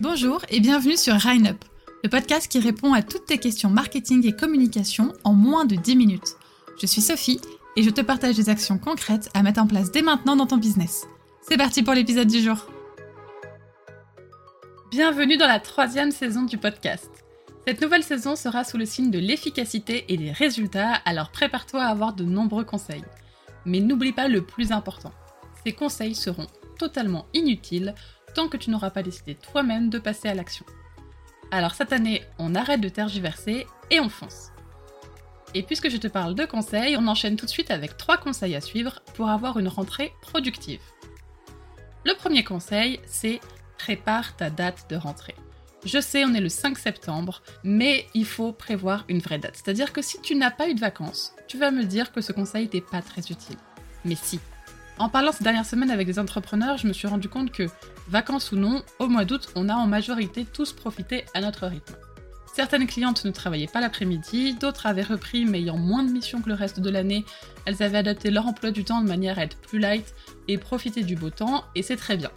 Bonjour et bienvenue sur Up, le podcast qui répond à toutes tes questions marketing et communication en moins de 10 minutes. Je suis Sophie et je te partage des actions concrètes à mettre en place dès maintenant dans ton business. C'est parti pour l'épisode du jour. Bienvenue dans la troisième saison du podcast. Cette nouvelle saison sera sous le signe de l'efficacité et des résultats, alors prépare-toi à avoir de nombreux conseils. Mais n'oublie pas le plus important. Ces conseils seront totalement inutiles tant que tu n'auras pas décidé toi-même de passer à l'action. Alors cette année, on arrête de tergiverser et on fonce. Et puisque je te parle de conseils, on enchaîne tout de suite avec trois conseils à suivre pour avoir une rentrée productive. Le premier conseil, c'est prépare ta date de rentrée. Je sais, on est le 5 septembre, mais il faut prévoir une vraie date. C'est-à-dire que si tu n'as pas eu de vacances, tu vas me dire que ce conseil n'est pas très utile. Mais si, en parlant ces dernières semaines avec des entrepreneurs, je me suis rendu compte que, vacances ou non, au mois d'août, on a en majorité tous profité à notre rythme. Certaines clientes ne travaillaient pas l'après-midi, d'autres avaient repris mais ayant moins de missions que le reste de l'année, elles avaient adapté leur emploi du temps de manière à être plus light et profiter du beau temps, et c'est très bien.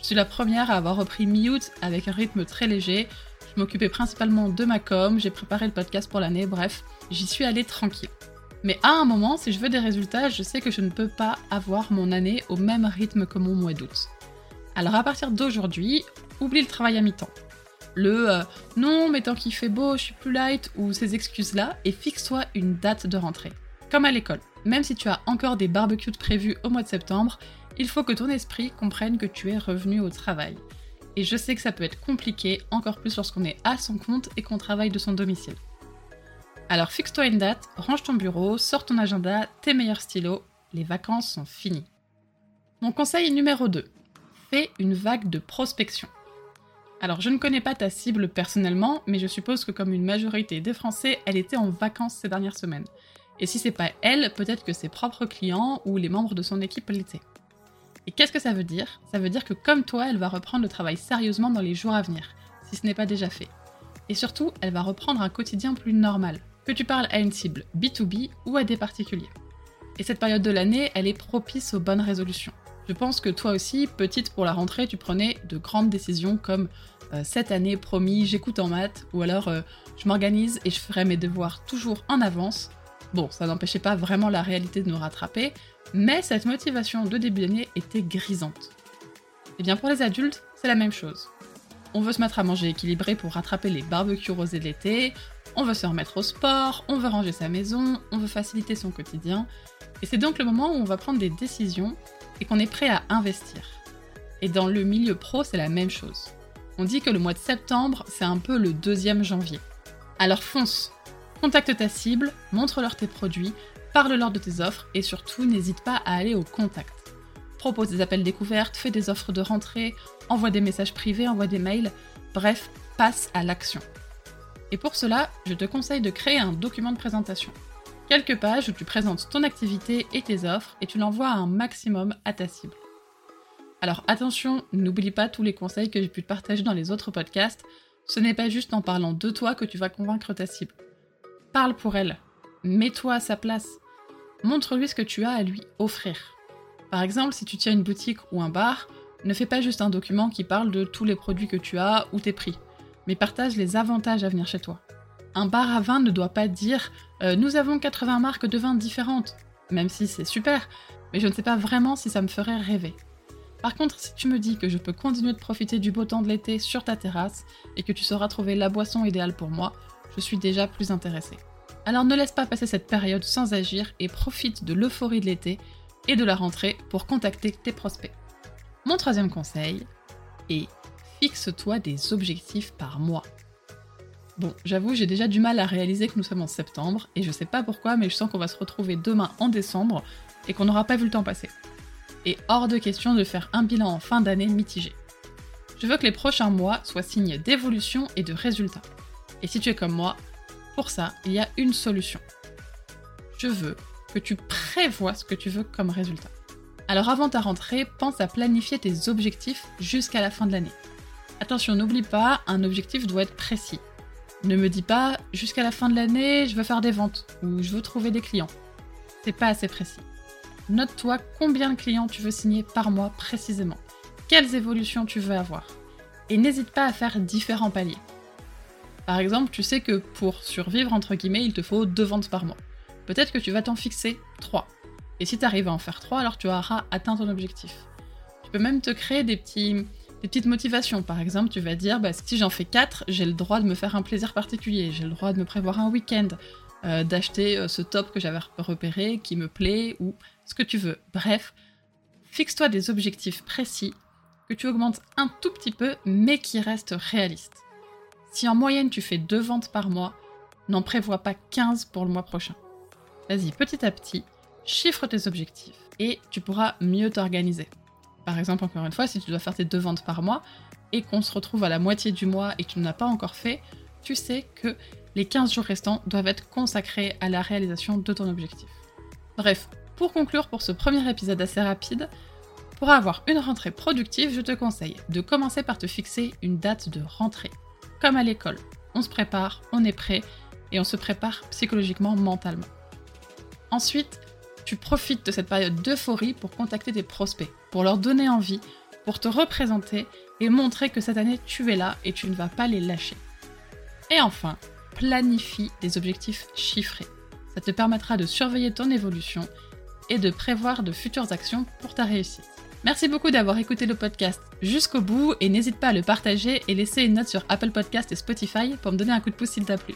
Je suis la première à avoir repris mi-août avec un rythme très léger, je m'occupais principalement de ma com, j'ai préparé le podcast pour l'année, bref, j'y suis allée tranquille. Mais à un moment, si je veux des résultats, je sais que je ne peux pas avoir mon année au même rythme que mon mois d'août. Alors à partir d'aujourd'hui, oublie le travail à mi-temps. Le euh, non, mais tant qu'il fait beau, je suis plus light ou ces excuses-là, et fixe-toi une date de rentrée. Comme à l'école, même si tu as encore des barbecues prévus au mois de septembre, il faut que ton esprit comprenne que tu es revenu au travail. Et je sais que ça peut être compliqué, encore plus lorsqu'on est à son compte et qu'on travaille de son domicile. Alors fixe-toi une date, range ton bureau, sors ton agenda, tes meilleurs stylos, les vacances sont finies. Mon conseil numéro 2. Fais une vague de prospection. Alors je ne connais pas ta cible personnellement, mais je suppose que comme une majorité des Français, elle était en vacances ces dernières semaines. Et si c'est pas elle, peut-être que ses propres clients ou les membres de son équipe l'étaient. Et qu'est-ce que ça veut dire? Ça veut dire que comme toi, elle va reprendre le travail sérieusement dans les jours à venir, si ce n'est pas déjà fait. Et surtout, elle va reprendre un quotidien plus normal, que tu parles à une cible B2B ou à des particuliers. Et cette période de l'année, elle est propice aux bonnes résolutions. Je pense que toi aussi, petite pour la rentrée, tu prenais de grandes décisions comme euh, cette année, promis, j'écoute en maths, ou alors euh, je m'organise et je ferai mes devoirs toujours en avance. Bon, ça n'empêchait pas vraiment la réalité de nous rattraper, mais cette motivation de début d'année était grisante. Et eh bien pour les adultes, c'est la même chose. On veut se mettre à manger équilibré pour rattraper les barbecues rosés de l'été, on veut se remettre au sport, on veut ranger sa maison, on veut faciliter son quotidien. Et c'est donc le moment où on va prendre des décisions et qu'on est prêt à investir. Et dans le milieu pro, c'est la même chose. On dit que le mois de septembre, c'est un peu le deuxième janvier. Alors fonce, contacte ta cible, montre-leur tes produits, parle-leur de tes offres et surtout n'hésite pas à aller au contact. Propose des appels découvertes, fais des offres de rentrée, envoie des messages privés, envoie des mails, bref, passe à l'action. Et pour cela, je te conseille de créer un document de présentation. Quelques pages où tu présentes ton activité et tes offres et tu l'envoies un maximum à ta cible. Alors attention, n'oublie pas tous les conseils que j'ai pu te partager dans les autres podcasts. Ce n'est pas juste en parlant de toi que tu vas convaincre ta cible. Parle pour elle. Mets-toi à sa place. Montre-lui ce que tu as à lui offrir. Par exemple, si tu tiens une boutique ou un bar, ne fais pas juste un document qui parle de tous les produits que tu as ou tes prix mais partage les avantages à venir chez toi. Un bar à vin ne doit pas dire euh, nous avons 80 marques de vins différentes, même si c'est super, mais je ne sais pas vraiment si ça me ferait rêver. Par contre, si tu me dis que je peux continuer de profiter du beau temps de l'été sur ta terrasse et que tu sauras trouver la boisson idéale pour moi, je suis déjà plus intéressée. Alors ne laisse pas passer cette période sans agir et profite de l'euphorie de l'été et de la rentrée pour contacter tes prospects. Mon troisième conseil est fixe-toi des objectifs par mois. Bon, j'avoue, j'ai déjà du mal à réaliser que nous sommes en septembre, et je sais pas pourquoi, mais je sens qu'on va se retrouver demain en décembre, et qu'on n'aura pas vu le temps passer. Et hors de question de faire un bilan en fin d'année mitigé. Je veux que les prochains mois soient signés d'évolution et de résultats. Et si tu es comme moi, pour ça, il y a une solution. Je veux que tu prévois ce que tu veux comme résultat. Alors avant ta rentrée, pense à planifier tes objectifs jusqu'à la fin de l'année. Attention, n'oublie pas, un objectif doit être précis. Ne me dis pas jusqu'à la fin de l'année, je veux faire des ventes ou je veux trouver des clients. C'est pas assez précis. Note-toi combien de clients tu veux signer par mois précisément. Quelles évolutions tu veux avoir. Et n'hésite pas à faire différents paliers. Par exemple, tu sais que pour survivre, entre guillemets, il te faut deux ventes par mois. Peut-être que tu vas t'en fixer trois. Et si tu arrives à en faire trois, alors tu auras atteint ton objectif. Tu peux même te créer des, petits, des petites motivations. Par exemple, tu vas dire, bah, si j'en fais quatre, j'ai le droit de me faire un plaisir particulier, j'ai le droit de me prévoir un week-end, euh, d'acheter euh, ce top que j'avais repéré, qui me plaît, ou ce que tu veux. Bref, fixe-toi des objectifs précis que tu augmentes un tout petit peu, mais qui restent réalistes. Si en moyenne tu fais deux ventes par mois, n'en prévois pas 15 pour le mois prochain. Vas-y, petit à petit, chiffre tes objectifs et tu pourras mieux t'organiser. Par exemple, encore une fois, si tu dois faire tes deux ventes par mois et qu'on se retrouve à la moitié du mois et que tu n'as pas encore fait, tu sais que les 15 jours restants doivent être consacrés à la réalisation de ton objectif. Bref, pour conclure pour ce premier épisode assez rapide, pour avoir une rentrée productive, je te conseille de commencer par te fixer une date de rentrée comme à l'école. On se prépare, on est prêt et on se prépare psychologiquement, mentalement. Ensuite, tu profites de cette période d'euphorie pour contacter tes prospects, pour leur donner envie, pour te représenter et montrer que cette année tu es là et tu ne vas pas les lâcher. Et enfin, planifie des objectifs chiffrés. Ça te permettra de surveiller ton évolution et de prévoir de futures actions pour ta réussite. Merci beaucoup d'avoir écouté le podcast jusqu'au bout et n'hésite pas à le partager et laisser une note sur Apple Podcast et Spotify pour me donner un coup de pouce s'il t'a plu.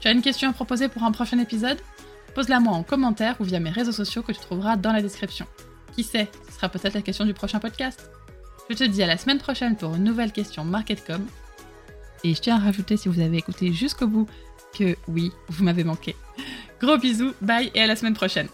Tu as une question à proposer pour un prochain épisode? Pose-la moi en commentaire ou via mes réseaux sociaux que tu trouveras dans la description. Qui sait, ce sera peut-être la question du prochain podcast. Je te dis à la semaine prochaine pour une nouvelle question MarketCom. Et je tiens à rajouter, si vous avez écouté jusqu'au bout, que oui, vous m'avez manqué. Gros bisous, bye et à la semaine prochaine.